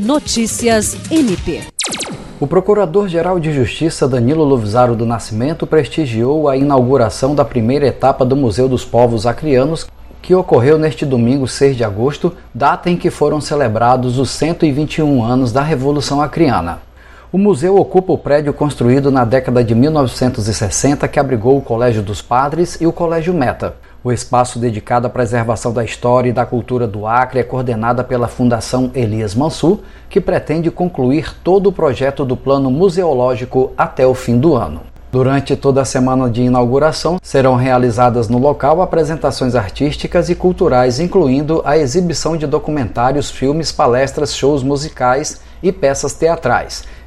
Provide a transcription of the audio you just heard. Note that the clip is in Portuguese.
Notícias MP. O Procurador-Geral de Justiça Danilo Lovisaro do Nascimento prestigiou a inauguração da primeira etapa do Museu dos Povos Acrianos, que ocorreu neste domingo 6 de agosto, data em que foram celebrados os 121 anos da Revolução Acriana. O museu ocupa o prédio construído na década de 1960 que abrigou o Colégio dos Padres e o Colégio Meta. O espaço dedicado à preservação da história e da cultura do Acre é coordenada pela Fundação Elias Mansur, que pretende concluir todo o projeto do plano museológico até o fim do ano. Durante toda a semana de inauguração, serão realizadas no local apresentações artísticas e culturais, incluindo a exibição de documentários, filmes, palestras, shows musicais e peças teatrais.